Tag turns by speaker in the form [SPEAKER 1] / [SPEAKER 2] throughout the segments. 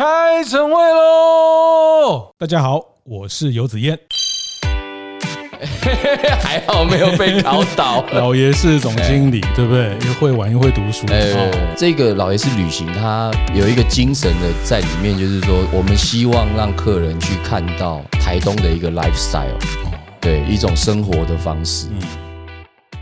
[SPEAKER 1] 开晨会喽！大家好，我是游子燕。
[SPEAKER 2] 还好没有被搞倒。
[SPEAKER 1] 老爷是总经理，对不对？又会玩又会读书。
[SPEAKER 2] 哎，这个老爷是旅行，他有一个精神的在里面，就是说，我们希望让客人去看到台东的一个 lifestyle，对，一种生活的方式。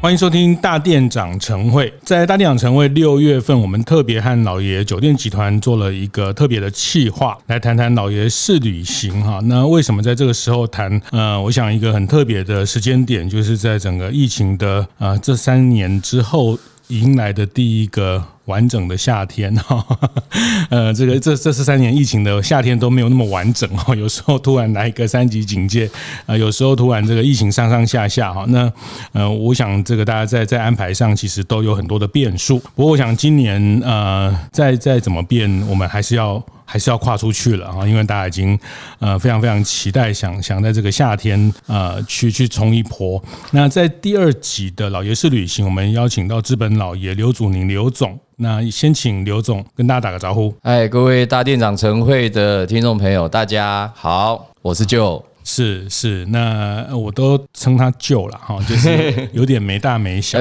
[SPEAKER 1] 欢迎收听大店长晨会。在大店长晨会六月份，我们特别和老爷酒店集团做了一个特别的企划，来谈谈老爷是旅行哈。那为什么在这个时候谈？呃，我想一个很特别的时间点，就是在整个疫情的呃这三年之后，迎来的第一个。完整的夏天哈，呃，这个这这十三年疫情的夏天都没有那么完整哈，有时候突然来一个三级警戒，呃，有时候突然这个疫情上上下下哈，那呃，我想这个大家在在安排上其实都有很多的变数，不过我想今年呃再再怎么变，我们还是要。还是要跨出去了啊，因为大家已经呃非常非常期待，想想在这个夏天呃去去冲一波。那在第二集的老爷是旅行，我们邀请到资本老爷刘祖宁刘总。那先请刘总跟大家打个招呼。
[SPEAKER 2] 哎，各位大店长晨会的听众朋友，大家好，我是舅。
[SPEAKER 1] 是是，那我都称他舅了哈，就是有点没大没小，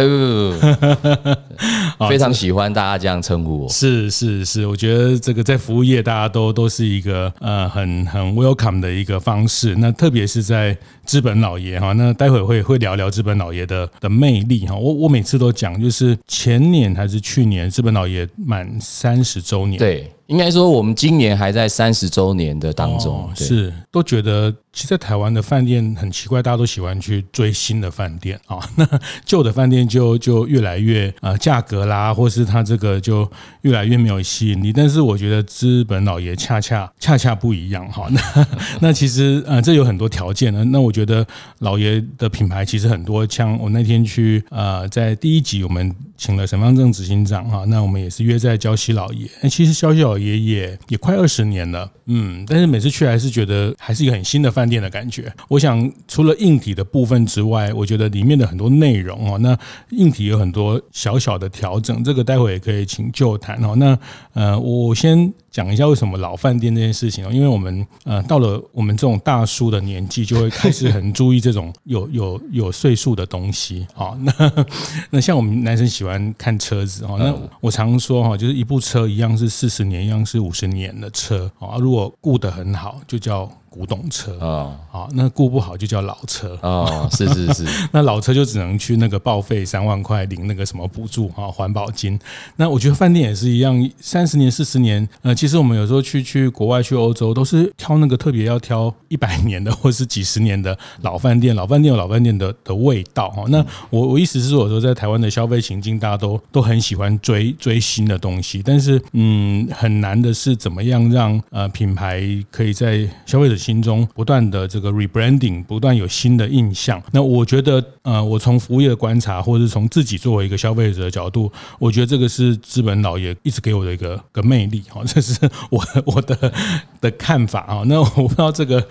[SPEAKER 2] 非常喜欢大家这样称呼我。
[SPEAKER 1] 是是是，我觉得这个在服务业大家都都是一个呃很很 welcome 的一个方式。那特别是在资本老爷哈，那待会会会聊聊资本老爷的的魅力哈。我我每次都讲，就是前年还是去年，资本老爷满三十周年。
[SPEAKER 2] 对。应该说，我们今年还在三十周年的当中，
[SPEAKER 1] 哦、是都觉得，其实，在台湾的饭店很奇怪，大家都喜欢去追新的饭店啊、哦，那旧的饭店就就越来越呃价格啦，或是它这个就越来越没有吸引力。但是我觉得资本老爷恰恰恰恰不一样哈、哦。那 那其实呃这有很多条件呢。那我觉得老爷的品牌其实很多，像我那天去呃在第一集我们。请了沈方正执行长哈，那我们也是约在礁溪老爷。那其实礁溪老爷也也快二十年了，嗯，但是每次去还是觉得还是一个很新的饭店的感觉。我想除了硬体的部分之外，我觉得里面的很多内容哦，那硬体有很多小小的调整，这个待会也可以请就谈哦。那呃，我先。讲一下为什么老饭店这件事情哦，因为我们呃到了我们这种大叔的年纪，就会开始很注意这种有 有有岁数的东西啊。那那像我们男生喜欢看车子哦，那我常说哈，就是一部车一样是四十年，一样是五十年的车啊。如果顾得很好，就叫。古董车啊，好，那顾不好就叫老车
[SPEAKER 2] 啊，是是是，
[SPEAKER 1] 那老车就只能去那个报废三万块领那个什么补助啊，环保金。那我觉得饭店也是一样，三十年、四十年，呃，其实我们有时候去去国外、去欧洲，都是挑那个特别要挑一百年的 或是几十年的老饭店。老饭店有老饭店的的味道哈。那我我意思是说，我说在台湾的消费情境，大家都都很喜欢追追新的东西，但是嗯，很难的是怎么样让呃品牌可以在消费者心中不断的这个 rebranding，不断有新的印象。那我觉得，呃，我从服务业的观察，或者是从自己作为一个消费者的角度，我觉得这个是资本老爷一直给我的一个个魅力。哈，这是我我的的看法啊。那我不知道这个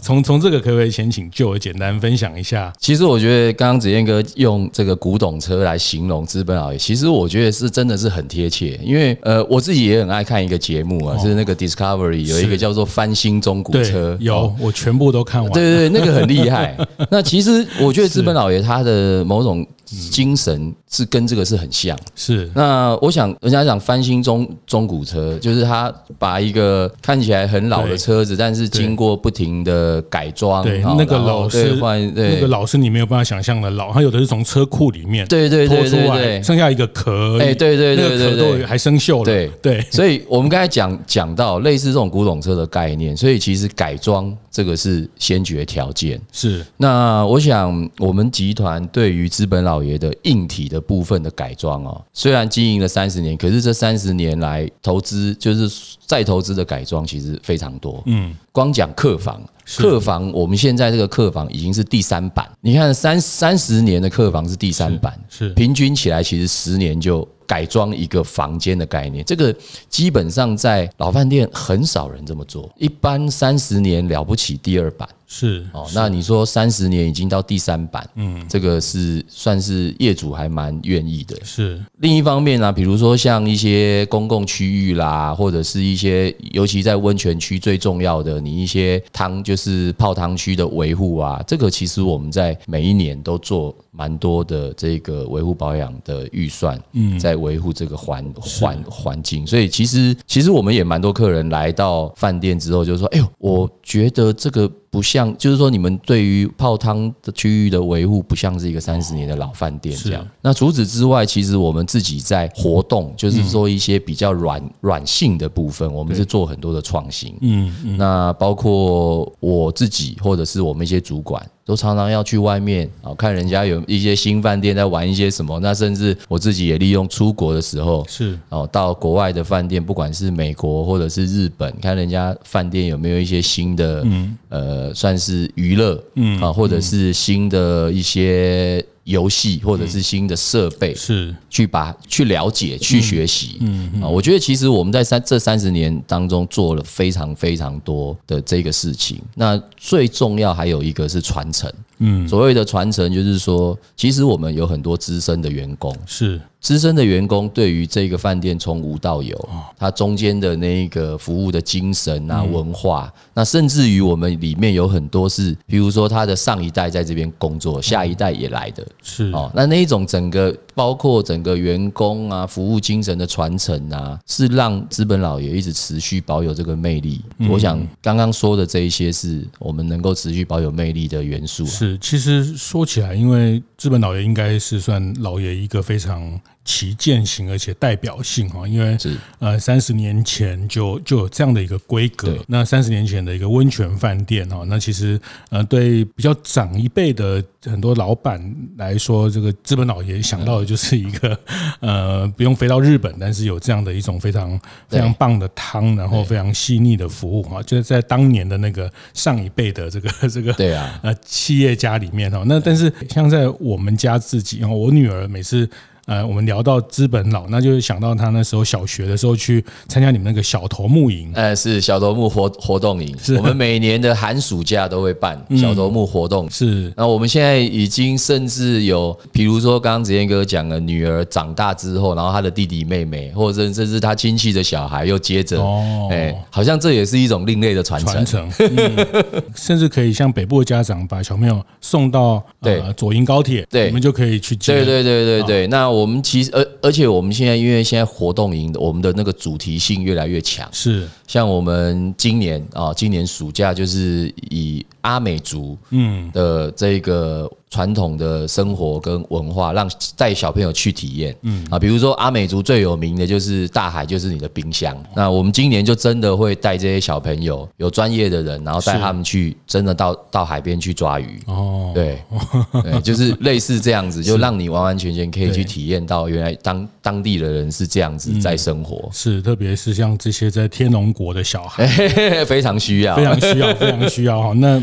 [SPEAKER 1] 从从这个可不可以先请 Joe 简单分享一下？
[SPEAKER 2] 其实我觉得刚刚子燕哥用这个古董车来形容资本老爷，其实我觉得是真的是很贴切。因为呃，我自己也很爱看一个节目啊，是那个 Discovery 有一个叫做翻新中古车，
[SPEAKER 1] 有。我全部都看完了，
[SPEAKER 2] 对对对，那个很厉害。那其实我觉得资本老爷他的某种。精神是跟这个是很像，
[SPEAKER 1] 是。
[SPEAKER 2] 那我想，人家讲翻新中中古车，就是他把一个看起来很老的车子，但是经过不停的改装，
[SPEAKER 1] 对，那个老是换，那个老是你没有办法想象的老，它有的是从车库里面对对对对对，剩下一个壳，
[SPEAKER 2] 哎，对对对对对，
[SPEAKER 1] 还生锈了，对对。
[SPEAKER 2] 所以我们刚才讲讲到类似这种古董车的概念，所以其实改装这个是先决条件。
[SPEAKER 1] 是。那
[SPEAKER 2] 我想，我们集团对于资本老爷的硬体的部分的改装哦，虽然经营了三十年，可是这三十年来投资就是再投资的改装其实非常多。嗯，光讲客房，客房我们现在这个客房已经是第三版。你看三三十年的客房是第三版，是平均起来其实十年就。改装一个房间的概念，这个基本上在老饭店很少人这么做，一般三十年了不起第二版。
[SPEAKER 1] 是
[SPEAKER 2] 哦，那你说三十年已经到第三版，嗯，这个是算是业主还蛮愿意的。
[SPEAKER 1] 是。
[SPEAKER 2] 另一方面呢，比如说像一些公共区域啦，或者是一些尤其在温泉区最重要的，你一些汤就是泡汤区的维护啊，这个其实我们在每一年都做蛮多的这个维护保养的预算，嗯，在维护这个环环环境。所以其实其实我们也蛮多客人来到饭店之后，就说：“哎呦，我觉得这个。”不像，就是说，你们对于泡汤的区域的维护，不像是一个三十年的老饭店这样。那除此之外，其实我们自己在活动，就是说一些比较软软性的部分，我们是做很多的创新。嗯嗯。那包括我自己，或者是我们一些主管。都常常要去外面啊，看人家有一些新饭店在玩一些什么。那甚至我自己也利用出国的时候，是哦，到国外的饭店，不管是美国或者是日本，看人家饭店有没有一些新的，嗯，呃，算是娱乐，嗯啊，或者是新的一些。游戏或者是新的设备，是去把去了解、去学习。嗯啊，我觉得其实我们在三这三十年当中做了非常非常多的这个事情。那最重要还有一个是传承。嗯，所谓的传承就是说，其实我们有很多资深的员工是。资深的员工对于这个饭店从无到有，它中间的那个服务的精神啊、文化，那甚至于我们里面有很多是，比如说他的上一代在这边工作，下一代也来的，是哦。那那一种整个包括整个员工啊、服务精神的传承啊，是让资本老爷一直持续保有这个魅力。我想刚刚说的这一些，是我们能够持续保有魅力的元素。
[SPEAKER 1] 是，其实说起来，因为资本老爷应该是算老爷一个非常。旗舰型而且代表性哈，因为呃三十年前就就有这样的一个规格。那三十年前的一个温泉饭店哈，那其实呃对比较长一辈的很多老板来说，这个资本老爷想到的就是一个 呃不用飞到日本，但是有这样的一种非常非常棒的汤，然后非常细腻的服务哈，就是在当年的那个上一辈的这个 这个对啊呃企业家里面哈。那但是像在我们家自己，我女儿每次。呃，我们聊到资本佬，那就是想到他那时候小学的时候去参加你们那个小头目营。
[SPEAKER 2] 呃，是小头目活活动营，是我们每年的寒暑假都会办小头目活动。是，那我们现在已经甚至有，比如说刚刚子燕哥讲的，女儿长大之后，然后他的弟弟妹妹，或者甚至他亲戚的小孩又接着，哦，哎，好像这也是一种另类的传承。传承，
[SPEAKER 1] 嗯，甚至可以像北部的家长把小朋友送到对左营高铁，对，我们就可以去接。
[SPEAKER 2] 对对对对对，那我。我们其实，而而且我们现在，因为现在活动营，我们的那个主题性越来越强。是，像我们今年啊，今年暑假就是以阿美族嗯的这个。传统的生活跟文化，让带小朋友去体验，嗯啊，比如说阿美族最有名的就是大海，就是你的冰箱。那我们今年就真的会带这些小朋友，有专业的人，然后带他们去，真的到到海边去抓鱼。哦，对，对，就是类似这样子，就让你完完全全可以去体验到原来当当地的人是这样子在生活。
[SPEAKER 1] 是，特别是像这些在天龙国的小孩，
[SPEAKER 2] 非常需要，
[SPEAKER 1] 非常需要，非常需要哈。那。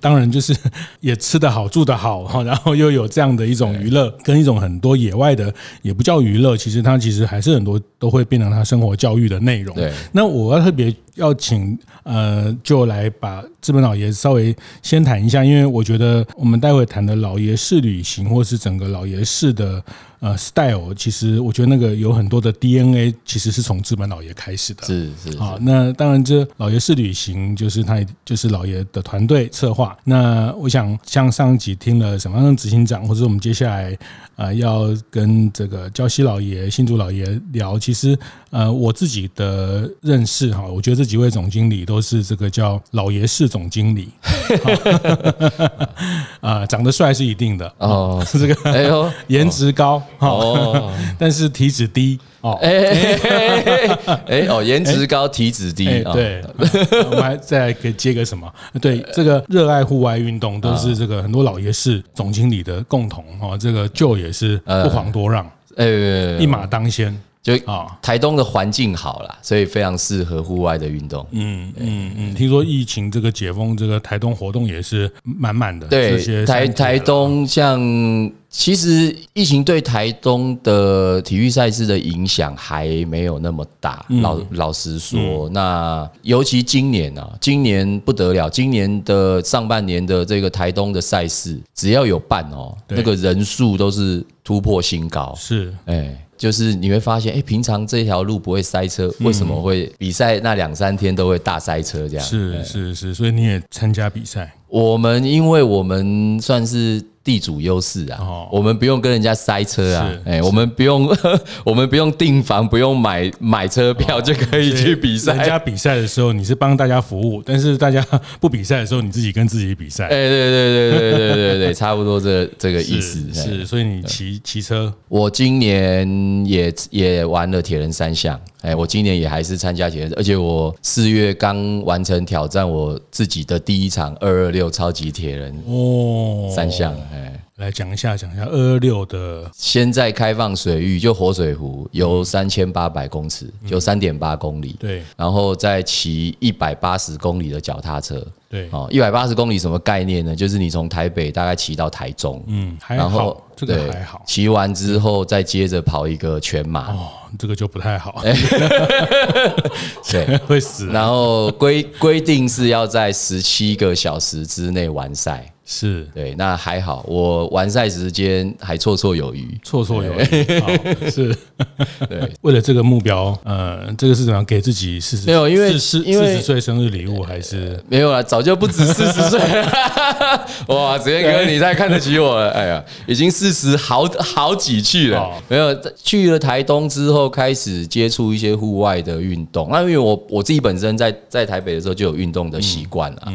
[SPEAKER 1] 当然，就是 也吃得好，住得好哈，然后又有这样的一种娱乐，跟一种很多野外的，也不叫娱乐，其实它其实还是很多都会变成他生活教育的内容。对，那我要特别要请呃，就来把资本老爷稍微先谈一下，因为我觉得我们待会谈的老爷式旅行，或是整个老爷式的。呃，style 其实我觉得那个有很多的 DNA，其实是从资本老爷开始的。是是啊，那当然这老爷式旅行就是他就是老爷的团队策划。那我想像上一集听了什么样的执行长，或者我们接下来呃要跟这个焦西老爷、新竹老爷聊，其实呃我自己的认识哈，我觉得这几位总经理都是这个叫老爷式总经理。啊，长得帅是一定的哦，是这个，哎呦，颜值高。哦，但是体脂低哦，哎
[SPEAKER 2] 哎哦，颜值高，体脂低，
[SPEAKER 1] 对，我们还再来可以接个什么？对，这个热爱户外运动都是这个很多老爷式总经理的共同哦，这个 Joe 也是不遑多让，哎，一马当先。
[SPEAKER 2] 就啊，台东的环境好啦，所以非常适合户外的运动。嗯
[SPEAKER 1] 嗯嗯，听说疫情这个解封，这个台东活动也是满满的。
[SPEAKER 2] 对，台台东像其实疫情对台东的体育赛事的影响还没有那么大。老老实说，那尤其今年啊，今年不得了，今年的上半年的这个台东的赛事，只要有办哦，那个人数都是突破新高。
[SPEAKER 1] 是，哎。
[SPEAKER 2] 就是你会发现，哎，平常这条路不会塞车，为什么会比赛那两三天都会大塞车？这样
[SPEAKER 1] 是是是，所以你也参加比赛。
[SPEAKER 2] 我们因为我们算是。地主优势啊，我们不用跟人家塞车啊，哎，我们不用，我们不用订房，不用买买车票就可以去比赛。
[SPEAKER 1] 人家比赛的时候，你是帮大家服务，但是大家不比赛的时候，你自己跟自己比赛。哎，
[SPEAKER 2] 对对对对对对对，差不多这 这个意思。
[SPEAKER 1] 是，所以你骑骑车，
[SPEAKER 2] 我今年也也玩了铁人三项。哎，我今年也还是参加铁人，而且我四月刚完成挑战我自己的第一场二二六超级铁人哦三项。哎，
[SPEAKER 1] 来讲一下，讲一下二二六的。
[SPEAKER 2] 先在开放水域，就活水湖，游三千八百公尺，就三点八公里。
[SPEAKER 1] 对，
[SPEAKER 2] 然后再骑一百八十公里的脚踏车。
[SPEAKER 1] 对，
[SPEAKER 2] 哦，一百八十公里什么概念呢？就是你从台北大概骑到台中。
[SPEAKER 1] 嗯，还好，这个还好。
[SPEAKER 2] 骑完之后再接着跑一个全马。哦。
[SPEAKER 1] 这个就不太好，
[SPEAKER 2] 对，
[SPEAKER 1] 会死。
[SPEAKER 2] 然后规规定是要在十七个小时之内完赛。
[SPEAKER 1] 是
[SPEAKER 2] 对，那还好，我完赛时间还绰绰有余，
[SPEAKER 1] 绰绰有余。是，对，为了这个目标，呃，这个是怎么样给自己四十？
[SPEAKER 2] 没有，因为
[SPEAKER 1] 四四十岁生日礼物还是
[SPEAKER 2] 没有啊，早就不止四十岁。哇，子健哥，你太看得起我了。哎呀，已经四十好好几去了。没有，去了台东之后，开始接触一些户外的运动。那因为我我自己本身在在台北的时候就有运动的习惯了。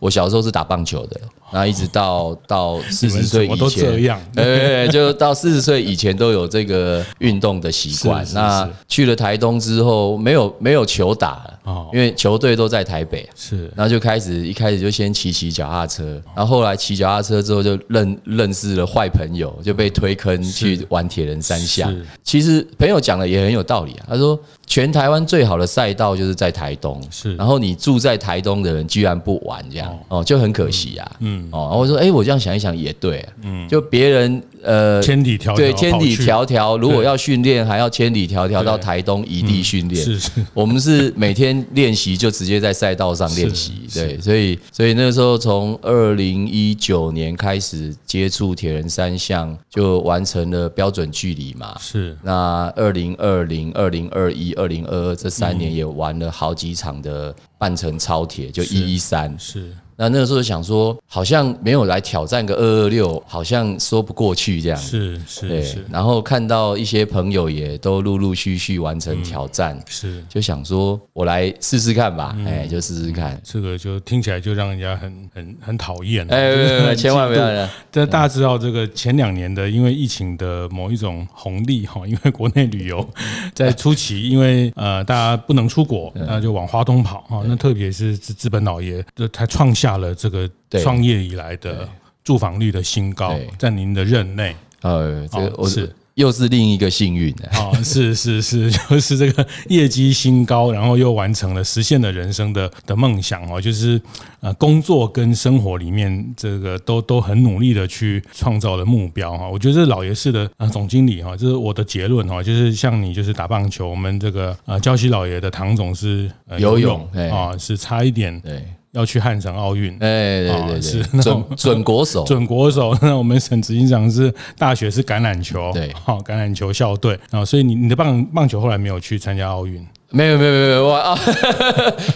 [SPEAKER 2] 我小时候是打棒球的。然后一直到到四十岁以前，呃，就到四十岁以前都有这个运动的习惯。那去了台东之后，没有没有球打了，因为球队都在台北。
[SPEAKER 1] 是，
[SPEAKER 2] 然后就开始一开始就先骑骑脚踏车，然后后来骑脚踏车之后就认认识了坏朋友，就被推坑去玩铁人三项。其实朋友讲的也很有道理啊，他说全台湾最好的赛道就是在台东，是，然后你住在台东的人居然不玩这样，哦，就很可惜啊，嗯。哦，我说，哎，我这样想一想也对，嗯，就别人呃，
[SPEAKER 1] 千里迢迢
[SPEAKER 2] 对，千里迢迢，如果要训练，还要千里迢迢到台东移地训练，是是，我们是每天练习就直接在赛道上练习，对，所以所以那个时候从二零一九年开始接触铁人三项，就完成了标准距离嘛，是，那二零二零、二零二一、二零二二这三年也玩了好几场的半程超铁，就一一三，是。那那个时候想说，好像没有来挑战个二二六，好像说不过去这样。
[SPEAKER 1] 是是是。
[SPEAKER 2] 然后看到一些朋友也都陆陆续续完成挑战，是就想说，我来试试看吧。哎，就试试看。
[SPEAKER 1] 这个就听起来就让人家很很很讨厌。
[SPEAKER 2] 哎，千万不要。
[SPEAKER 1] 这大家知道，这个前两年的因为疫情的某一种红利哈，因为国内旅游在初期，因为呃大家不能出国，那就往花东跑哈。那特别是资资本老爷，就他创下。下了这个创业以来的住房率的新高，在您的任内，
[SPEAKER 2] 呃，这个我是。又是另一个幸运
[SPEAKER 1] 啊，是是是，就是这个业绩新高，然后又完成了实现了人生的的梦想哦，就是呃工作跟生活里面这个都都很努力的去创造了目标哈，我觉得这老爷式的呃总经理哈，这是我的结论哈，就是像你就是打棒球，我们这个呃礁溪老爷的唐总是游泳啊，是差一点对。要去汉城奥运，
[SPEAKER 2] 哎，对对对，是准准国手，
[SPEAKER 1] 准国手。那我们省执行长是大学是橄榄球，对，好橄榄球校队啊，所以你你的棒棒球后来没有去参加奥运。
[SPEAKER 2] 没有没有没有我啊！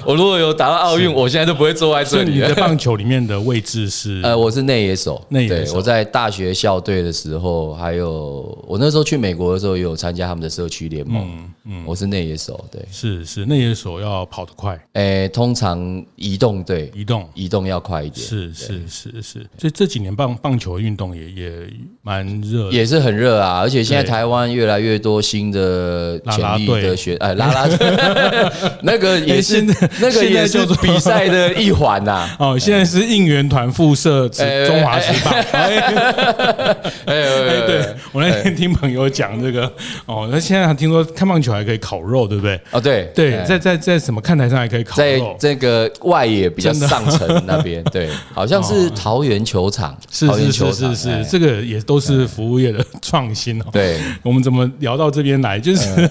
[SPEAKER 2] 我如果有打到奥运，我现在都不会坐在这里。
[SPEAKER 1] 你的棒球里面的位置是？
[SPEAKER 2] 呃，我是内野手。
[SPEAKER 1] 内野手。
[SPEAKER 2] 我在大学校队的时候，还有我那时候去美国的时候，也有参加他们的社区联盟。嗯嗯，我是内野手。对，
[SPEAKER 1] 是是内野手要跑得快。
[SPEAKER 2] 诶，通常移动对
[SPEAKER 1] 移动
[SPEAKER 2] 移动要快一点。
[SPEAKER 1] 是是是是。所以这几年棒棒球运动也也蛮热，
[SPEAKER 2] 也是很热啊！而且现在台湾越来越多新的潜力的选，哎，拉拉。那个也是，欸、那个也是比赛的一环呐。
[SPEAKER 1] 哦，现在是应援团附设中华职棒。哎，哎，对，我那天听朋友讲这个，哦，那现在还听说看棒球还可以烤肉，对不对？
[SPEAKER 2] 哦，对，
[SPEAKER 1] 对，在在在什么看台上还可以烤肉，
[SPEAKER 2] 在这个外野比较上层那边，对，好像是桃园球场，
[SPEAKER 1] 是是是是是，这个也都是服务业的创新哦。
[SPEAKER 2] 对，
[SPEAKER 1] 我们怎么聊到这边来？就是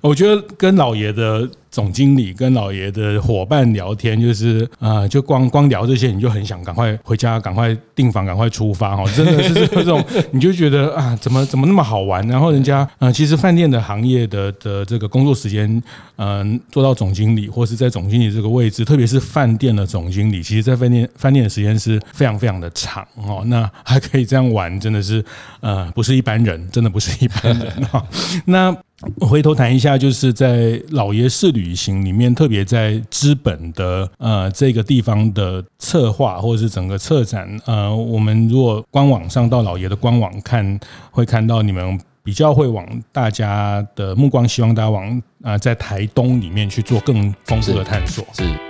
[SPEAKER 1] 我觉得跟老爷的。总经理跟老爷的伙伴聊天，就是啊，就光光聊这些，你就很想赶快回家，赶快订房，赶快出发哈！真的是 这种，你就觉得啊，怎么怎么那么好玩？然后人家啊，其实饭店的行业的的这个工作时间，嗯，做到总经理或是在总经理这个位置，特别是饭店的总经理，其实在饭店饭店的时间是非常非常的长哦。那还可以这样玩，真的是呃，不是一般人，真的不是一般人哈。那。回头谈一下，就是在老爷式旅行里面，特别在资本的呃这个地方的策划，或者是整个策展，呃，我们如果官网上到老爷的官网看，会看到你们比较会往大家的目光，希望大家往啊在台东里面去做更丰富的探索。
[SPEAKER 2] 是。是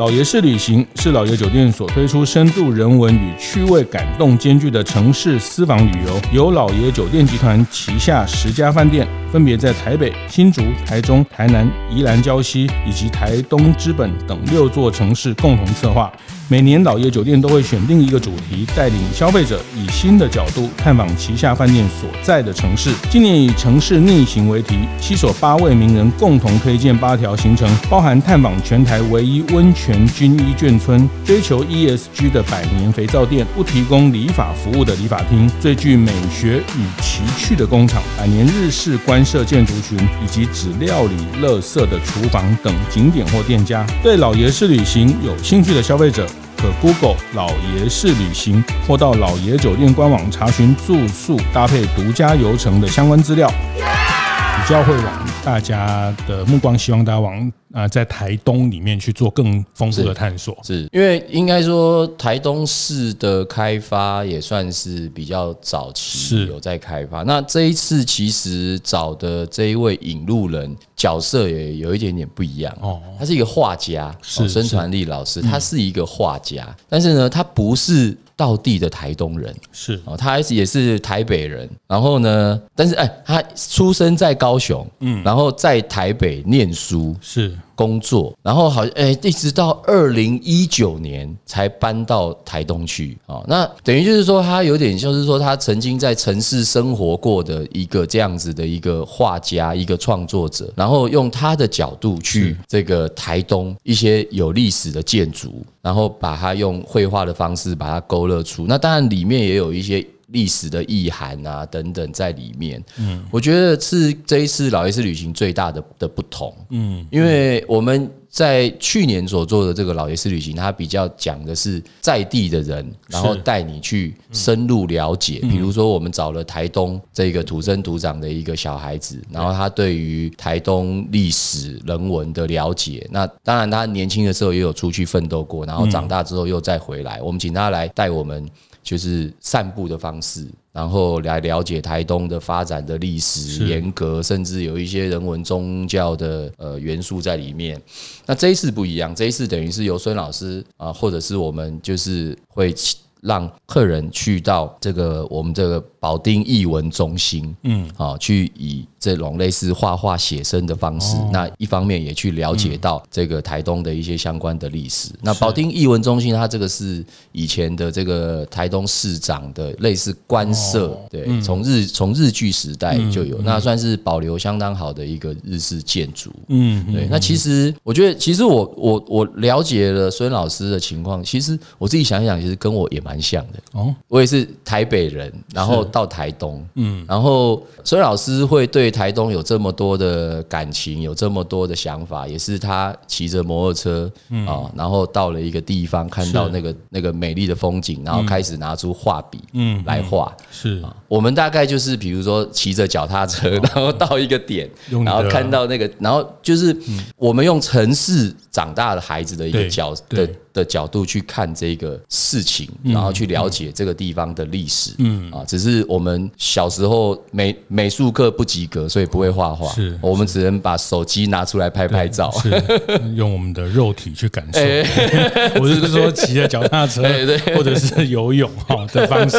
[SPEAKER 1] 老爷式旅行是老爷酒店所推出深度人文与趣味感动兼具的城市私房旅游，由老爷酒店集团旗下十家饭店，分别在台北、新竹、台中、台南、宜兰礁溪以及台东知本等六座城市共同策划。每年老爷酒店都会选定一个主题，带领消费者以新的角度探访旗下饭店所在的城市。今年以城市逆行为题，七所八位名人共同推荐八条行程，包含探访全台唯一温泉全军一眷村、追求 ESG 的百年肥皂店、不提供理发服务的理发厅、最具美学与奇趣的工厂、百年日式官舍建筑群以及只料理垃圾的厨房等景点或店家。对老爷式旅行有兴趣的消费者，可 Google 老爷式旅行，或到老爷酒店官网查询住宿搭配独家游程的相关资料，比较会往大家的目光，希望大家往。啊，在台东里面去做更丰富的探索，
[SPEAKER 2] 是，是因为应该说台东市的开发也算是比较早期有在开发。那这一次其实找的这一位引路人角色也有一点点不一样哦，他是一个画家，是孙传利老师，他是一个画家，但是呢，他不是。道地的台东人是哦，他也是台北人，然后呢，但是哎，他出生在高雄，嗯，然后在台北念书是。工作，然后好像哎，一直到二零一九年才搬到台东去啊。那等于就是说，他有点像是说，他曾经在城市生活过的一个这样子的一个画家，一个创作者，然后用他的角度去这个台东一些有历史的建筑，然后把它用绘画的方式把它勾勒出。那当然里面也有一些。历史的意涵啊，等等在里面，嗯，我觉得是这一次老爷式旅行最大的的不同，嗯，因为我们在去年所做的这个老爷式旅行，它比较讲的是在地的人，然后带你去深入了解。比如说，我们找了台东这个土生土长的一个小孩子，然后他对于台东历史人文的了解，那当然他年轻的时候也有出去奋斗过，然后长大之后又再回来，我们请他来带我们。就是散步的方式，然后来了解台东的发展的历史、严格，甚至有一些人文宗教的呃元素在里面。那这一次不一样，这一次等于是由孙老师啊，或者是我们就是会。让客人去到这个我们这个保定艺文中心，嗯，啊，去以这种类似画画写生的方式，那一方面也去了解到这个台东的一些相关的历史。那保定艺文中心，它这个是以前的这个台东市长的类似官舍，对，从日从日据时代就有，那算是保留相当好的一个日式建筑。嗯，对。那其实我觉得，其实我我我了解了孙老师的情况，其实我自己想一想，其实跟我也蛮。蛮像的哦，我也是台北人，然后到台东，嗯，然后孙老师会对台东有这么多的感情，有这么多的想法，也是他骑着摩托车啊，然后到了一个地方，看到那个那个美丽的风景，然后开始拿出画笔，嗯，来画。是。啊，我们大概就是比如说骑着脚踏车，然后到一个点，然后看到那个，然后就是我们用城市长大的孩子的一个角的。的角度去看这个事情，然后去了解这个地方的历史，嗯啊，只是是我们小时候美美术课不及格，所以不会画画。
[SPEAKER 1] 是，
[SPEAKER 2] 我们只能把手机拿出来拍拍照，
[SPEAKER 1] 是用我们的肉体去感受。我是说骑着脚踏车，或者是游泳哈 的方式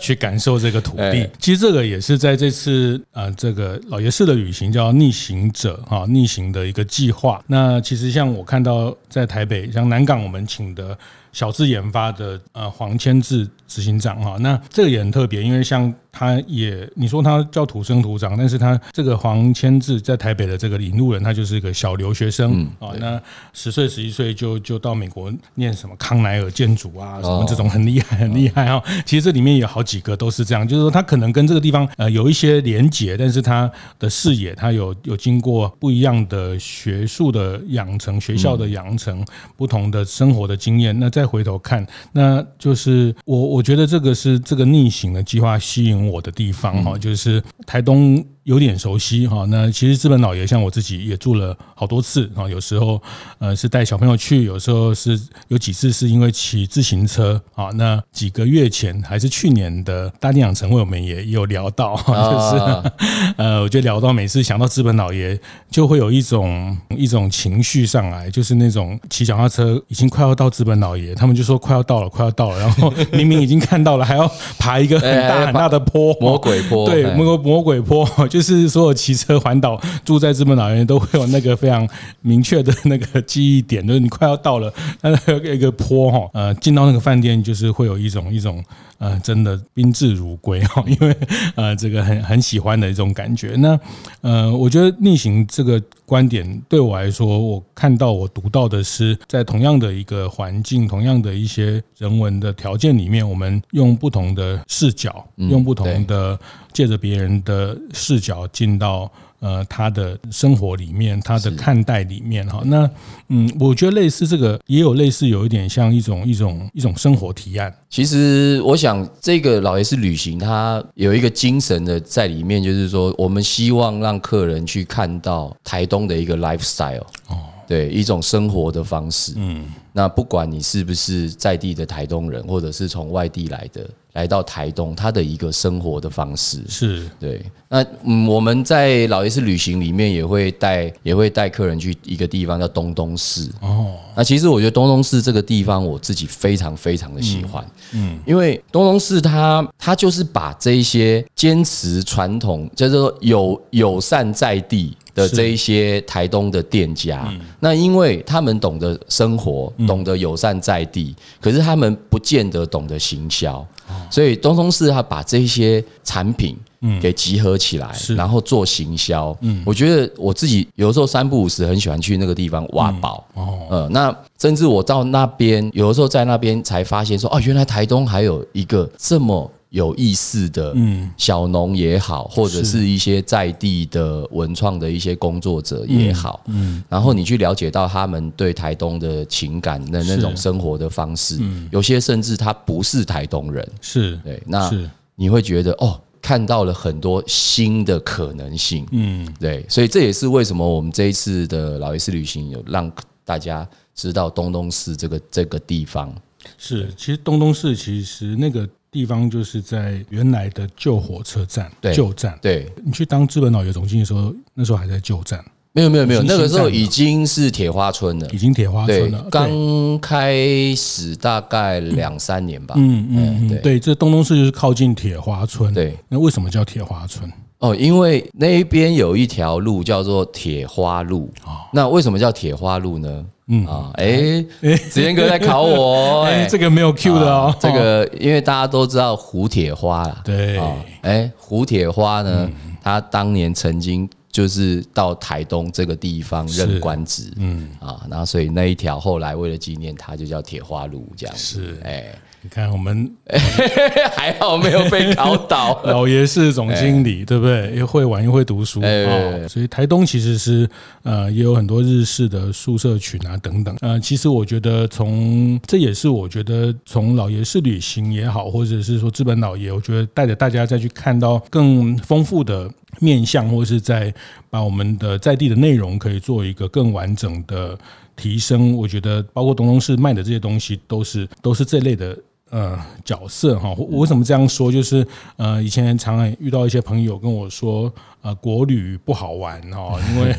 [SPEAKER 1] 去感受这个土地。其实这个也是在这次呃这个老爷式的旅行叫逆行者哈逆行的一个计划。那其实像我看到在台北，像南港我们请的。小智研发的呃黄千志执行长哈，那这个也很特别，因为像他也你说他叫土生土长，但是他这个黄千志在台北的这个引路人，他就是一个小留学生。啊，那十岁十一岁就就到美国念什么康奈尔建筑啊，什么这种很厉害很厉害哦。其实这里面有好几个都是这样，就是说他可能跟这个地方呃有一些连结，但是他的视野他有有经过不一样的学术的养成、学校的养成、不同的生活的经验，那再回头看，那就是我我觉得这个是这个逆行的计划吸引我的地方哈，就是台东。有点熟悉哈，那其实资本老爷像我自己也住了好多次啊，有时候呃是带小朋友去，有时候是有几次是因为骑自行车啊。那几个月前还是去年的大地养成会，我们也有聊到，就是呃，我觉得聊到每次想到资本老爷，就会有一种一种情绪上来，就是那种骑脚踏车已经快要到资本老爷，他们就说快要到了，快要到了，然后 明明已经看到了，还要爬一个很大很大的坡，
[SPEAKER 2] 魔鬼坡，
[SPEAKER 1] 对，魔魔鬼坡。就是所有骑车环岛住在日本老人都会有那个非常明确的那个记忆点，就是你快要到了，那个一个坡哈，呃，进到那个饭店就是会有一种一种。呃，真的宾至如归 哈，因为呃，这个很很喜欢的一种感觉。那呃，我觉得逆行这个观点对我来说，我看到我读到的是，在同样的一个环境，同样的一些人文的条件里面，我们用不同的视角，用不同的借着别人的视角进到。呃，他的生活里面，他的看待里面哈，那嗯，我觉得类似这个也有类似，有一点像一种一种一种生活提案。
[SPEAKER 2] 其实我想，这个老爷是旅行，他有一个精神的在里面，就是说，我们希望让客人去看到台东的一个 lifestyle 哦，对，一种生活的方式。嗯，那不管你是不是在地的台东人，或者是从外地来的。来到台东，他的一个生活的方式
[SPEAKER 1] 是
[SPEAKER 2] 对。那嗯，我们在老爷次旅行里面也会带，也会带客人去一个地方叫东东市哦。那其实我觉得东东市这个地方，我自己非常非常的喜欢，嗯，因为东东市它它就是把这一些坚持传统，叫做友友善在地。的这一些台东的店家，那因为他们懂得生活，懂得友善在地，可是他们不见得懂得行销，所以东东势他把这些产品给集合起来，然后做行销。我觉得我自己有时候三不五时很喜欢去那个地方挖宝。呃，那甚至我到那边，有的时候在那边才发现说，哦，原来台东还有一个这么。有意思的，嗯，小农也好，或者是。一些在地的文创的一些工作者也好，嗯，然后你去了解到他们对台东的情感的那种生活的方式，有些甚至他不是台东人，是对，那你会觉得哦，看到了很多新的可能性，嗯，对，所以这也是为什么我们这一次的老爷式旅行有让大家知道东东市这个这个地方，
[SPEAKER 1] 是，其实东东市其实那个。地方就是在原来的旧火车站，旧站。对，你去当资本老爷总经理的时候，那时候还在旧站。
[SPEAKER 2] 没有没有没有，那个时候已经是铁花村了，
[SPEAKER 1] 已经铁花村了。
[SPEAKER 2] 刚开始大概两三年吧。
[SPEAKER 1] 嗯嗯嗯，对，这东东市就是靠近铁花村。对，那为什么叫铁花村？
[SPEAKER 2] 哦，因为那边有一条路叫做铁花路。那为什么叫铁花路呢？嗯。啊，哎哎，子言哥在考我，哎，
[SPEAKER 1] 这个没有 Q 的哦。
[SPEAKER 2] 这个因为大家都知道胡铁花啦，
[SPEAKER 1] 对。
[SPEAKER 2] 啊，哎，胡铁花呢，他当年曾经就是到台东这个地方任官职，嗯。啊，然后所以那一条后来为了纪念他，就叫铁花路这样子，是，哎。
[SPEAKER 1] 你看，我们
[SPEAKER 2] 还好没有被搞倒。
[SPEAKER 1] 老爷是总经理，对不对？又会玩又会读书啊，所以台东其实是呃也有很多日式的宿舍群啊等等。呃，其实我觉得从这也是我觉得从老爷是旅行也好，或者是说资本老爷，我觉得带着大家再去看到更丰富的面向，或者是在把我们的在地的内容可以做一个更完整的提升。我觉得包括东东市卖的这些东西，都是都是这类的。呃角色哈。我为什么这样说？就是呃，以前常常遇到一些朋友跟我说。呃，国旅不好玩哦，因为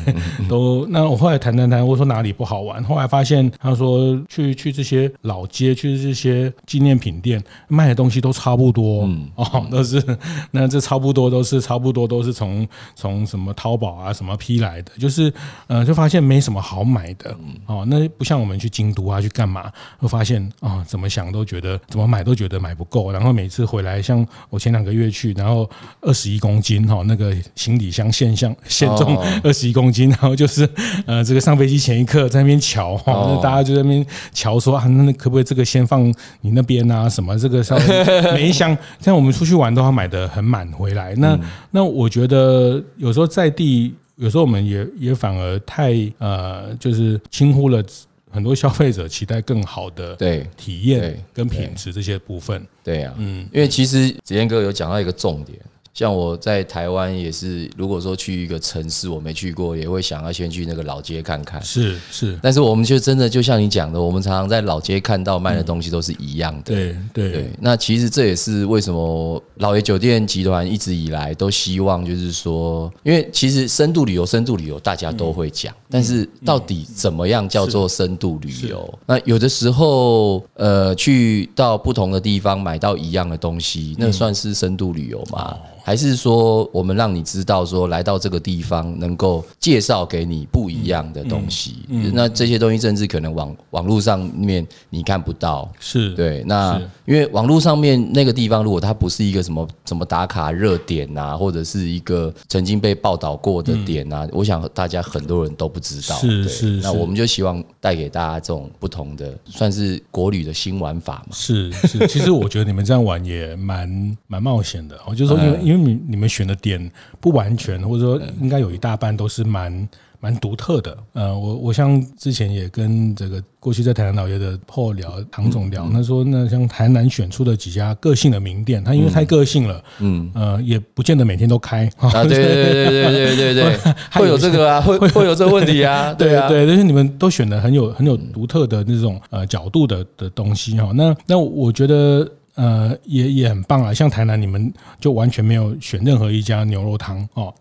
[SPEAKER 1] 都那我后来谈谈谈，我说哪里不好玩？后来发现他说去去这些老街，去这些纪念品店卖的东西都差不多，嗯哦，都是那这差不多都是差不多都是从从什么淘宝啊什么批来的，就是呃就发现没什么好买的哦，那不像我们去京都啊去干嘛，会发现啊、哦、怎么想都觉得怎么买都觉得买不够，然后每次回来像我前两个月去，然后二十一公斤哈、哦、那个行。行李箱现象限重二十一公斤，然后就是呃，这个上飞机前一刻在那边瞧哈，那大家就在那边瞧说啊，那可不可以这个先放你那边啊？什么这个稍微每一箱，像我们出去玩都要买的很满回来。那那我觉得有时候在地，有时候我们也也反而太呃，就是轻忽了很多消费者期待更好的对体验跟品质这些部分。
[SPEAKER 2] 对啊，嗯，因为其实子健哥有讲到一个重点。像我在台湾也是，如果说去一个城市我没去过，也会想要先去那个老街看看。
[SPEAKER 1] 是是，
[SPEAKER 2] 但是我们就真的就像你讲的，我们常常在老街看到卖的东西都是一样的。
[SPEAKER 1] 对对对。
[SPEAKER 2] 那其实这也是为什么老爷酒店集团一直以来都希望，就是说，因为其实深度旅游，深度旅游大家都会讲，但是到底怎么样叫做深度旅游？那有的时候，呃，去到不同的地方买到一样的东西，那算是深度旅游吗？还是说，我们让你知道，说来到这个地方，能够介绍给你不一样的东西。那这些东西甚至可能网网络上面你看不到。是对。那因为网络上面那个地方，如果它不是一个什么什么打卡热点啊，或者是一个曾经被报道过的点啊，我想大家很多人都不知道。是是。那我们就希望带给大家这种不同的，算是国旅的新玩法嘛。
[SPEAKER 1] 是是。其实我觉得你们这样玩也蛮蛮冒险的。我就说，因为因为。你你们选的点不完全，或者说应该有一大半都是蛮蛮独特的。呃，我我像之前也跟这个过去在台南老爷的 Paul 聊，唐总聊，他说那像台南选出的几家个性的名店，他因为太个性了，嗯呃，也不见得每天都开
[SPEAKER 2] 啊。对对对对对对对，会有这个啊，会会有这个问题啊。对啊，
[SPEAKER 1] 对，但是你们都选的很有很有独特的那种呃角度的的东西哈。那那我觉得。呃，也也很棒啊！像台南，你们就完全没有选任何一家牛肉汤哦。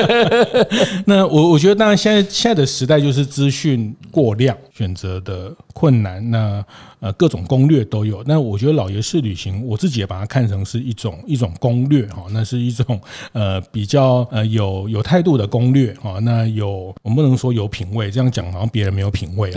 [SPEAKER 1] 那我我觉得，当然现在现在的时代就是资讯过量，选择的困难。那呃，各种攻略都有。那我觉得老爷式旅行，我自己也把它看成是一种一种攻略哈。那是一种呃比较呃有有态度的攻略哈。那有我们不能说有品味，这样讲好像别人没有品味。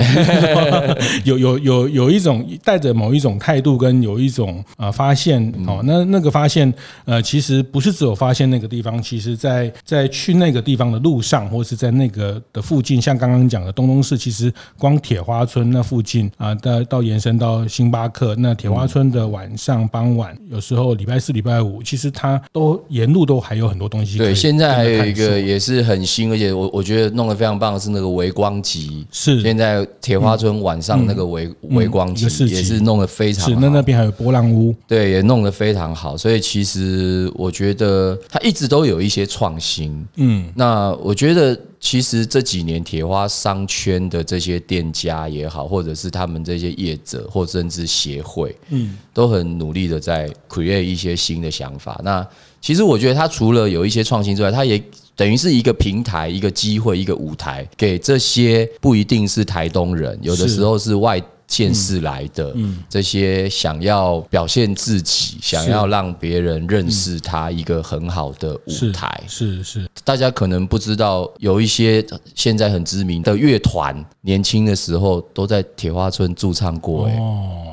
[SPEAKER 1] 有有有有一种带着某一种态度跟有一。一种啊发现哦，那那个发现呃，其实不是只有发现那个地方，其实在在去那个地方的路上，或是在那个的附近，像刚刚讲的东东市，其实光铁花村那附近啊，到到延伸到星巴克，那铁花村的晚上傍晚，有时候礼拜四、礼拜五，其实它都沿路都还有很多东西。
[SPEAKER 2] 对，现在还有一个也是很新，而且我我觉得弄得非常棒的是那个微光集，是现在铁花村晚上那个微微光集也是弄得非常好。
[SPEAKER 1] 是那那边还有。波浪屋
[SPEAKER 2] 对，也弄得非常好，所以其实我觉得它一直都有一些创新。嗯，那我觉得其实这几年铁花商圈的这些店家也好，或者是他们这些业者，或甚至协会，嗯，都很努力的在 create 一些新的想法。那其实我觉得它除了有一些创新之外，它也等于是一个平台、一个机会、一个舞台，给这些不一定是台东人，有的时候是外。见识来的这些想要表现自己，想要让别人认识他一个很好的舞台，是是。大家可能不知道，有一些现在很知名的乐团，年轻的时候都在铁花村驻唱过。哎，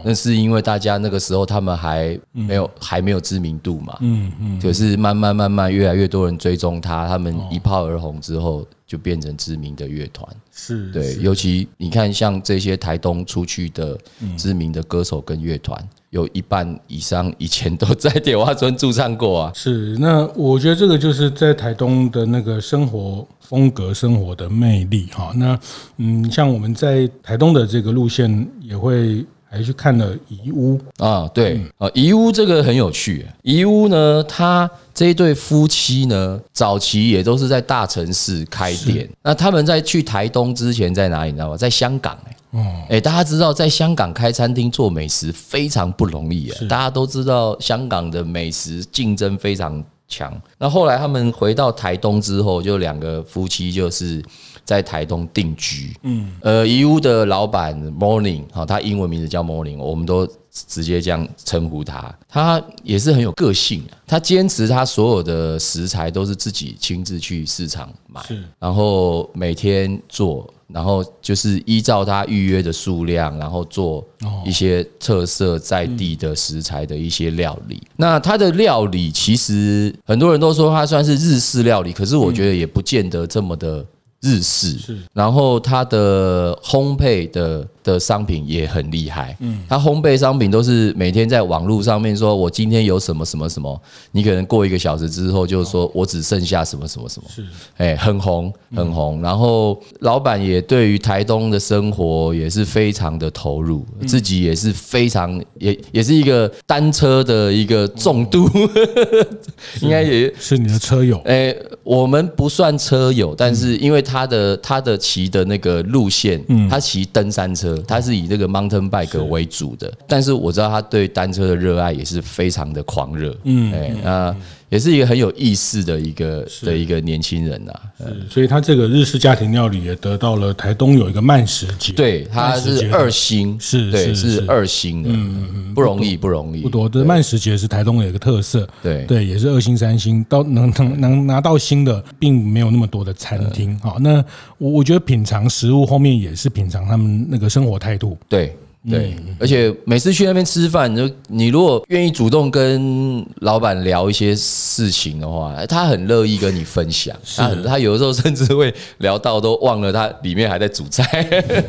[SPEAKER 2] 那是因为大家那个时候他们还没有还没有知名度嘛。嗯嗯。可是慢慢慢慢，越来越多人追踪他，他们一炮而红之后。就变成知名的乐团，是对，尤其你看，像这些台东出去的知名的歌手跟乐团，有一半以上以前都在铁花村驻唱过啊。
[SPEAKER 1] 是，那我觉得这个就是在台东的那个生活风格、生活的魅力哈。那嗯，像我们在台东的这个路线也会。还去看了宜屋
[SPEAKER 2] 啊，对啊，宜屋这个很有趣。宜屋呢，他这一对夫妻呢，早期也都是在大城市开店。那他们在去台东之前在哪里？你知道吗？在香港。哦，哎，大家知道在香港开餐厅做美食非常不容易啊，大家都知道香港的美食竞争非常强。那后来他们回到台东之后，就两个夫妻就是在台东定居。嗯，呃，怡屋的老板 Morning，好，他英文名字叫 Morning，我们都。直接这样称呼他，他也是很有个性。他坚持他所有的食材都是自己亲自去市场买，然后每天做，然后就是依照他预约的数量，然后做一些特色在地的食材的一些料理。那他的料理其实很多人都说他算是日式料理，可是我觉得也不见得这么的。日式，是，然后它的烘焙的的商品也很厉害，嗯，它烘焙商品都是每天在网络上面说，我今天有什么什么什么，你可能过一个小时之后就说我只剩下什么什么什么，是，哎，很红很红，然后老板也对于台东的生活也是非常的投入，自己也是非常也也是一个单车的一个重度，应该也
[SPEAKER 1] 是你的车友，
[SPEAKER 2] 哎，我们不算车友，但是因为。他的他的骑的那个路线，他骑登山车，他是以这个 mountain bike 为主的。但是我知道他对单车的热爱也是非常的狂热。嗯，哎，那。也是一个很有意思的一个的一个年轻人呐，
[SPEAKER 1] 所以他这个日式家庭料理也得到了台东有一个慢食节，
[SPEAKER 2] 对，他是二星，是，对，是二星的，嗯嗯，不容易，不容易，
[SPEAKER 1] 不多的慢食节是台东有一个特色，对。对，也是二星三星，到能能能拿到星的，并没有那么多的餐厅，好，那我我觉得品尝食物后面也是品尝他们那个生活态度，
[SPEAKER 2] 对。对，而且每次去那边吃饭，就你如果愿意主动跟老板聊一些事情的话，他很乐意跟你分享。他他有的时候甚至会聊到都忘了他里面还在煮菜，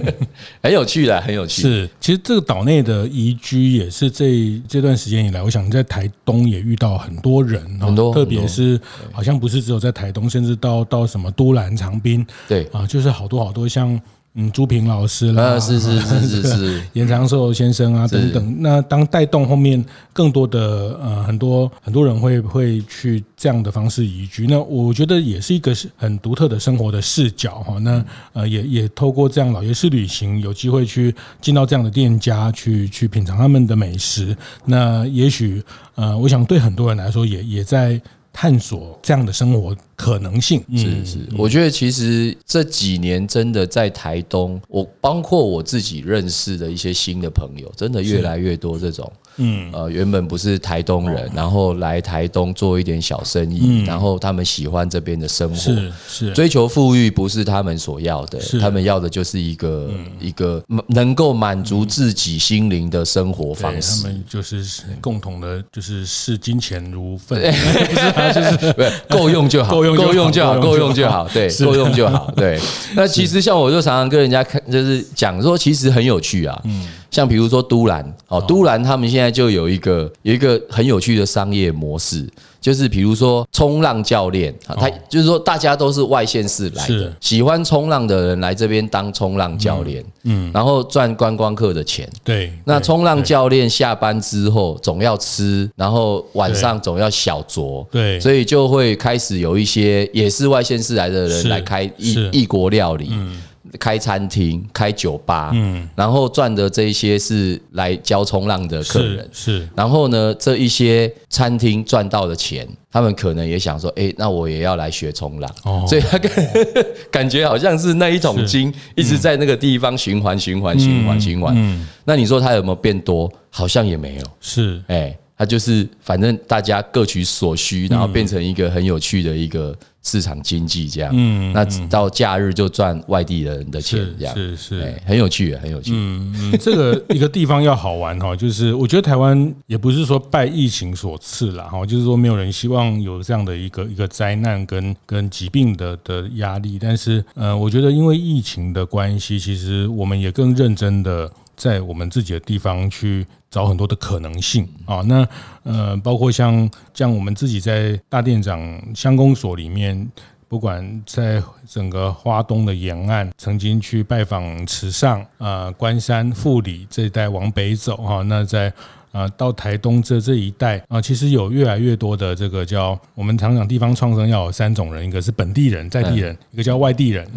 [SPEAKER 2] 很有趣的，很有趣。
[SPEAKER 1] 是，其实这个岛内的移居也是这这段时间以来，我想在台东也遇到很多人，很多，特别是好像不是只有在台东，甚至到到什么都兰长滨，对啊，就是好多好多像。嗯，朱平老师啦，
[SPEAKER 2] 啊，是是是是是，
[SPEAKER 1] 严长寿先生啊等等。那当带动后面更多的呃很多很多人会会去这样的方式移居，那我觉得也是一个是很独特的生活的视角哈。那呃也也透过这样老爷式旅行，有机会去进到这样的店家去去品尝他们的美食。那也许呃，我想对很多人来说也也在。探索这样的生活可能性，
[SPEAKER 2] 是是，我觉得其实这几年真的在台东，我包括我自己认识的一些新的朋友，真的越来越多这种。嗯，呃，原本不是台东人，然后来台东做一点小生意，然后他们喜欢这边的生活，是是，追求富裕不是他们所要的，他们要的就是一个一个能够满足自己心灵的生活方式。
[SPEAKER 1] 他们就是共同的，就是视金钱如粪，不是，就是
[SPEAKER 2] 够用就好，够用够用就好，够用就好，对，够用就好，对。那其实像我就常常跟人家看，就是讲说，其实很有趣啊，嗯。像比如说都兰哦，都兰他们现在就有一个有一个很有趣的商业模式，就是比如说冲浪教练啊，他就是说大家都是外县市来的，喜欢冲浪的人来这边当冲浪教练，嗯，然后赚观光客的钱。对，那冲浪教练下班之后总要吃，然后晚上总要小酌，对，所以就会开始有一些也是外县市来的人来开异异国料理。开餐厅、开酒吧，嗯，然后赚的这一些是来教冲浪的客人，是，是。然后呢，这一些餐厅赚到的钱，他们可能也想说，哎，那我也要来学冲浪，哦，所以他感感觉好像是那一桶金一直在那个地方循环、循环、循环、循环。嗯，那你说他有没有变多？好像也没有，是，哎，他就是反正大家各取所需，然后变成一个很有趣的一个。市场经济这样，嗯，那到假日就赚外地人的钱，这样。是是，很有趣，很有趣。嗯
[SPEAKER 1] 嗯，这个一个地方要好玩哈，就是我觉得台湾也不是说拜疫情所赐了哈，就是说没有人希望有这样的一个一个灾难跟跟疾病的的压力，但是呃，我觉得因为疫情的关系，其实我们也更认真的在我们自己的地方去。找很多的可能性啊，那呃，包括像像我们自己在大店长乡公所里面，不管在整个花东的沿岸，曾经去拜访池上啊、关山、富里这一带往北走哈，那在啊，到台东这这一带啊，其实有越来越多的这个叫我们常讲地方创生要有三种人，一个是本地人在地人，一个叫外地人，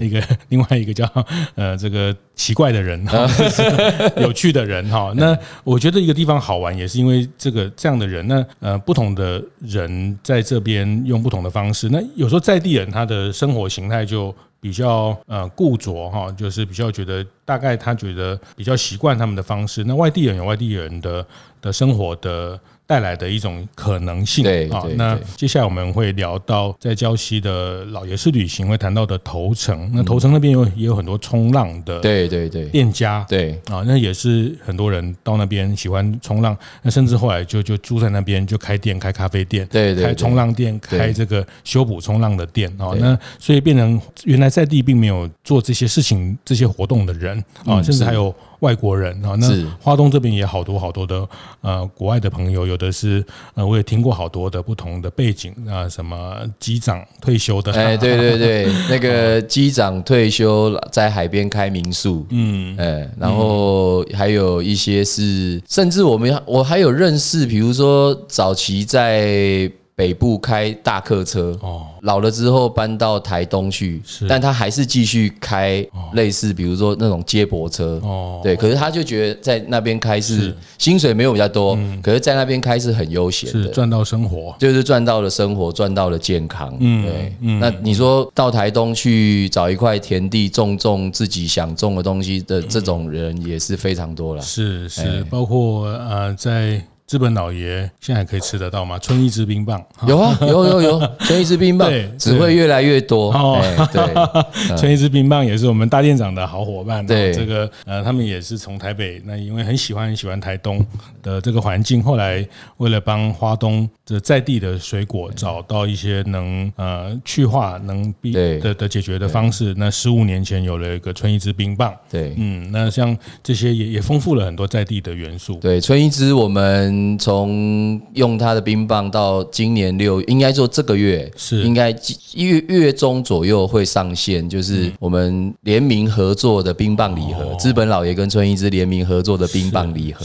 [SPEAKER 1] 一个 另外一个叫呃这个奇怪的人哈，有趣的人哈。那我觉得一个地方好玩，也是因为这个这样的人，那呃不同的人在这边用不同的方式，那有时候在地人他的生活形态就。比较呃固着哈，就是比较觉得大概他觉得比较习惯他们的方式。那外地人有外地人的的生活的。带来的一种可能性。啊，那接下来我们会聊到在礁溪的老爷式旅行会谈到的头城，那头城那边有也有很多冲浪的对对对。店家对。啊，那也是很多人到那边喜欢冲浪，那甚至后来就就住在那边就开店开咖啡店，对开冲浪店，开这个修补冲浪的店啊，那所以变成原来在地并没有做这些事情这些活动的人啊，甚至还有。外国人啊，那花东这边也好多好多的呃国外的朋友，有的是呃我也听过好多的不同的背景啊，什么机长退休的，
[SPEAKER 2] 哎对对 对，那个机长退休在海边开民宿，嗯，哎，然后还有一些是，甚至我们我还有认识，比如说早期在。北部开大客车，哦，老了之后搬到台东去，是，但他还是继续开类似，比如说那种接驳车，哦，对，可是他就觉得在那边开是薪水没有比较多，可是在那边开是很悠闲的，
[SPEAKER 1] 是赚到生活，
[SPEAKER 2] 就是赚到了生活，赚到了健康，嗯，对，那你说到台东去找一块田地种种自己想种的东西的这种人也是非常多了，
[SPEAKER 1] 是是，包括呃在。资本老爷现在可以吃得到吗？春一枝冰棒
[SPEAKER 2] 有啊，有有有，春一枝冰棒只会越来越多。哦，
[SPEAKER 1] 对，春一枝冰棒也是我们大店长的好伙伴。对，这个呃，他们也是从台北，那因为很喜欢很喜欢台东的这个环境，后来为了帮花东这在地的水果找到一些能呃去化能避的的解决的方式，那十五年前有了一个春一枝冰棒。对，嗯，那像这些也也丰富了很多在地的元素。
[SPEAKER 2] 对，春一枝我们。从用它的冰棒到今年六，应该说这个月是应该一月月中左右会上线，就是我们联名合作的冰棒礼盒，资本老爷跟春一枝联名合作的冰棒礼盒，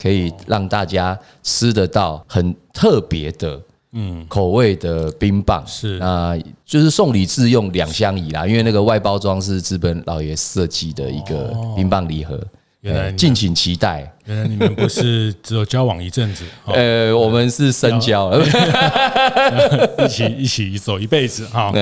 [SPEAKER 2] 可以让大家吃得到很特别的嗯。口味的冰棒，是。啊，就是送礼自用两相宜啦，因为那个外包装是资本老爷设计的一个冰棒礼盒，原来敬请期待。
[SPEAKER 1] 原来你们不是只有交往一阵子，
[SPEAKER 2] 呃，我们是深交，
[SPEAKER 1] 一起一起走一辈子哈。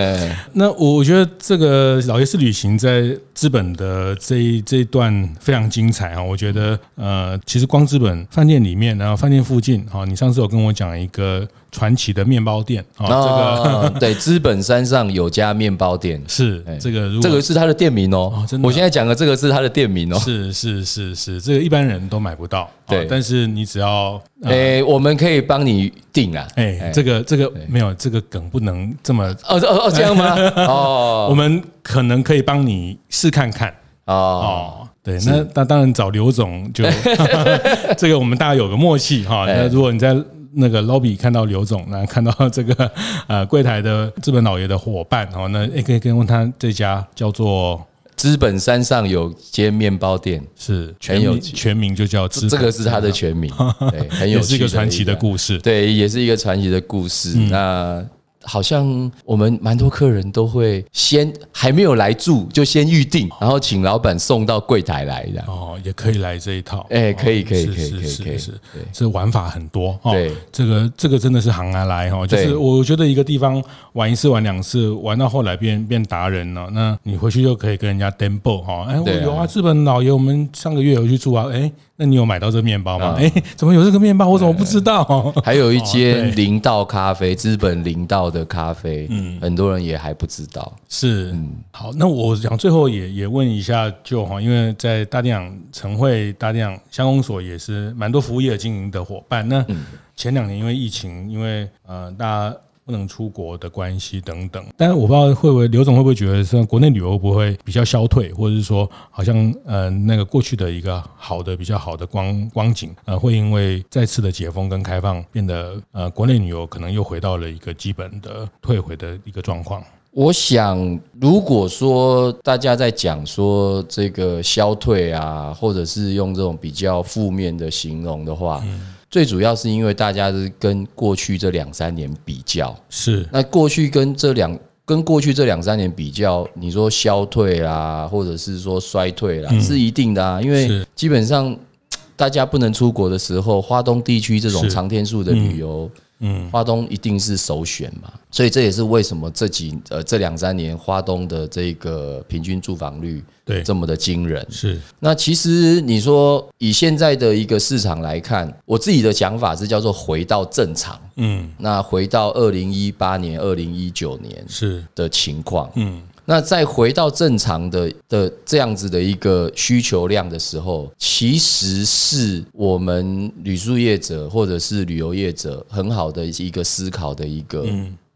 [SPEAKER 1] 那我我觉得这个老爷式旅行在资本的这一这一段非常精彩啊！我觉得呃，其实光资本饭店里面，然后饭店附近哈，你上次有跟我讲一个传奇的面包店啊，这个
[SPEAKER 2] 对，资本山上有家面包店是
[SPEAKER 1] 这个，
[SPEAKER 2] 这个是他的店名哦。真的，我现在讲的这个是他的店名哦。
[SPEAKER 1] 是是是是，这个一般人都买。不到，对，但是你只要，
[SPEAKER 2] 诶，我们可以帮你定啊，
[SPEAKER 1] 诶，这个这个没有这个梗不能这么，
[SPEAKER 2] 哦哦哦，这样吗？哦，
[SPEAKER 1] 我们可能可以帮你试看看，哦，对，那那当然找刘总就，这个我们大家有个默契哈。那如果你在那个 lobby 看到刘总，那看到这个呃柜台的资本老爷的伙伴，哦，那也可以跟问他这家叫做。
[SPEAKER 2] 资本山上有间面包店，
[SPEAKER 1] 是全有全名就叫资，
[SPEAKER 2] 这个是他的全名，对，很有
[SPEAKER 1] 是一个传奇的故事，
[SPEAKER 2] 对，也是一个传奇的故事。那。好像我们蛮多客人都会先还没有来住就先预定，然后请老板送到柜台来的
[SPEAKER 1] 哦，也可以来这一套，
[SPEAKER 2] 哎，可以可以可以可以可以，
[SPEAKER 1] 是这玩法很多哦。对，这个这个真的是行啊来哈，就是我觉得一个地方玩一次玩两次，玩到后来变变达人了，那你回去就可以跟人家 demo 哈，哎，我有啊，日本老爷，我们上个月有去住啊，哎。那你有买到这个面包吗？哎，怎么有这个面包？我怎么不知道？
[SPEAKER 2] 还有一间林道咖啡，资本林道的咖啡，嗯，很多人也还不知道。
[SPEAKER 1] 是，嗯，好，那我想最后也也问一下，就哈，因为在大店长晨会、大店长乡公所也是蛮多服务业经营的伙伴。那前两年因为疫情，因为呃大家。不能出国的关系等等，但是我不知道会不会刘总会不会觉得说国内旅游不会比较消退，或者是说好像呃那个过去的一个好的比较好的光光景呃会因为再次的解封跟开放变得呃国内旅游可能又回到了一个基本的退回的一个状况。
[SPEAKER 2] 我想，如果说大家在讲说这个消退啊，或者是用这种比较负面的形容的话，嗯、最主要是因为大家是跟过去这两三年比较，
[SPEAKER 1] 是。
[SPEAKER 2] 那过去跟这两跟过去这两三年比较，你说消退啦，或者是说衰退啦，嗯、是一定的啊，因为基本上大家不能出国的时候，花东地区这种长天数的旅游。嗯，花东一定是首选嘛，所以这也是为什么这几呃这两三年花东的这个平均住房率对这么的惊人。是，那其实你说以现在的一个市场来看，我自己的想法是叫做回到正常。嗯，那回到二零一八年、二零一九年是的情况。嗯。那再回到正常的的这样子的一个需求量的时候，其实是我们旅宿业者或者是旅游业者很好的一个思考的一个。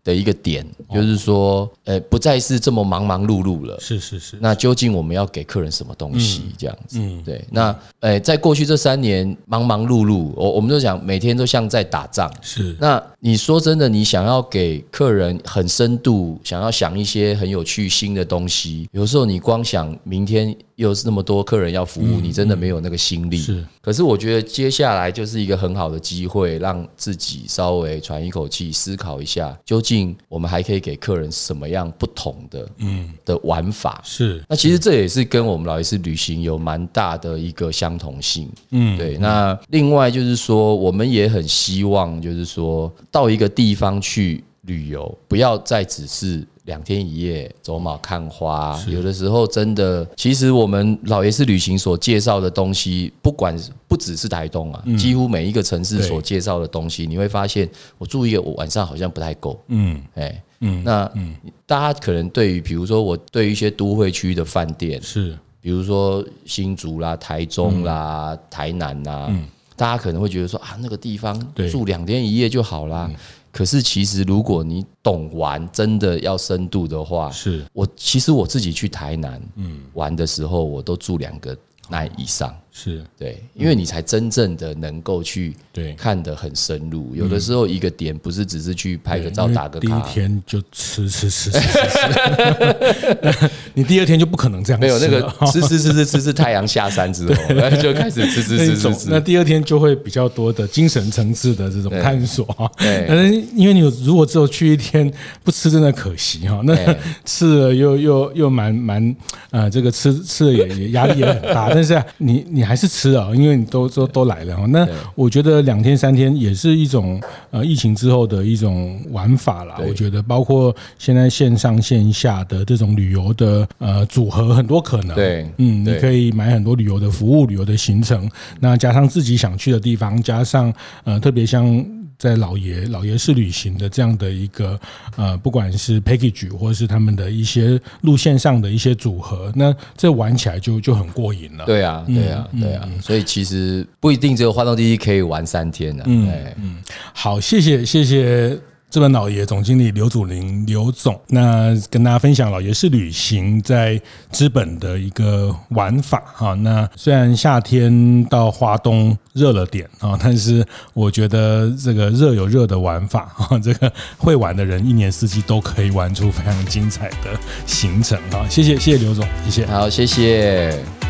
[SPEAKER 2] 的一个点，就是说，呃，不再是这么忙忙碌碌了。是是是。那究竟我们要给客人什么东西？这样子，嗯，对。那，呃，在过去这三年忙忙碌碌，我我们就讲每天都像在打仗。是。那你说真的，你想要给客人很深度，想要想一些很有趣新的东西，有时候你光想明天。又是那么多客人要服务，你真的没有那个心力。是，可是我觉得接下来就是一个很好的机会，让自己稍微喘一口气，思考一下，究竟我们还可以给客人什么样不同的嗯的玩法。是，那其实这也是跟我们老爷式旅行有蛮大的一个相同性。嗯，对。那另外就是说，我们也很希望，就是说到一个地方去旅游，不要再只是。两天一夜走马看花，有的时候真的，其实我们老爷是旅行所介绍的东西，不管不只是台东啊，几乎每一个城市所介绍的东西，你会发现，我住一个晚上好像不太够。嗯，哎，嗯，那大家可能对于，比如说我对于一些都会区的饭店，是，比如说新竹啦、台中啦、台南啦，大家可能会觉得说啊，那个地方住两天一夜就好啦。可是，其实如果你懂玩，真的要深度的话，是我其实我自己去台南嗯玩的时候，我都住两个 night 以上。是对，因为你才真正的能够去对看得很深入。有的时候一个点不是只是去拍个照打个卡，第一天就吃吃吃吃吃，你第二天就不可能这样。没有那个 吃吃吃吃吃吃，太阳下山之后 就开始吃吃吃吃吃。那第二天就会比较多的精神层次的这种探索啊。对，因为你如果只有去一天不吃，真的可惜哈。那吃了又又又蛮蛮啊，这个吃吃了也也压力也很大。但是你你。你还是吃啊，因为你都都都来了哈。那我觉得两天三天也是一种呃疫情之后的一种玩法啦。我觉得包括现在线上线下的这种旅游的呃组合很多可能。对，嗯，你可以买很多旅游的服务、旅游的行程，那加上自己想去的地方，加上呃特别像。在老爷老爷式旅行的这样的一个呃，不管是 package 或者是他们的一些路线上的一些组合，那这玩起来就就很过瘾了。对啊，对啊，对啊。所以其实不一定只有花东地区可以玩三天的。嗯嗯，好，谢谢谢谢。资本老爷总经理刘祖林刘总，那跟大家分享老爷是旅行在资本的一个玩法哈。那虽然夏天到花东热了点啊，但是我觉得这个热有热的玩法啊，这个会玩的人一年四季都可以玩出非常精彩的行程啊。谢谢谢谢刘总，谢谢。好，谢谢。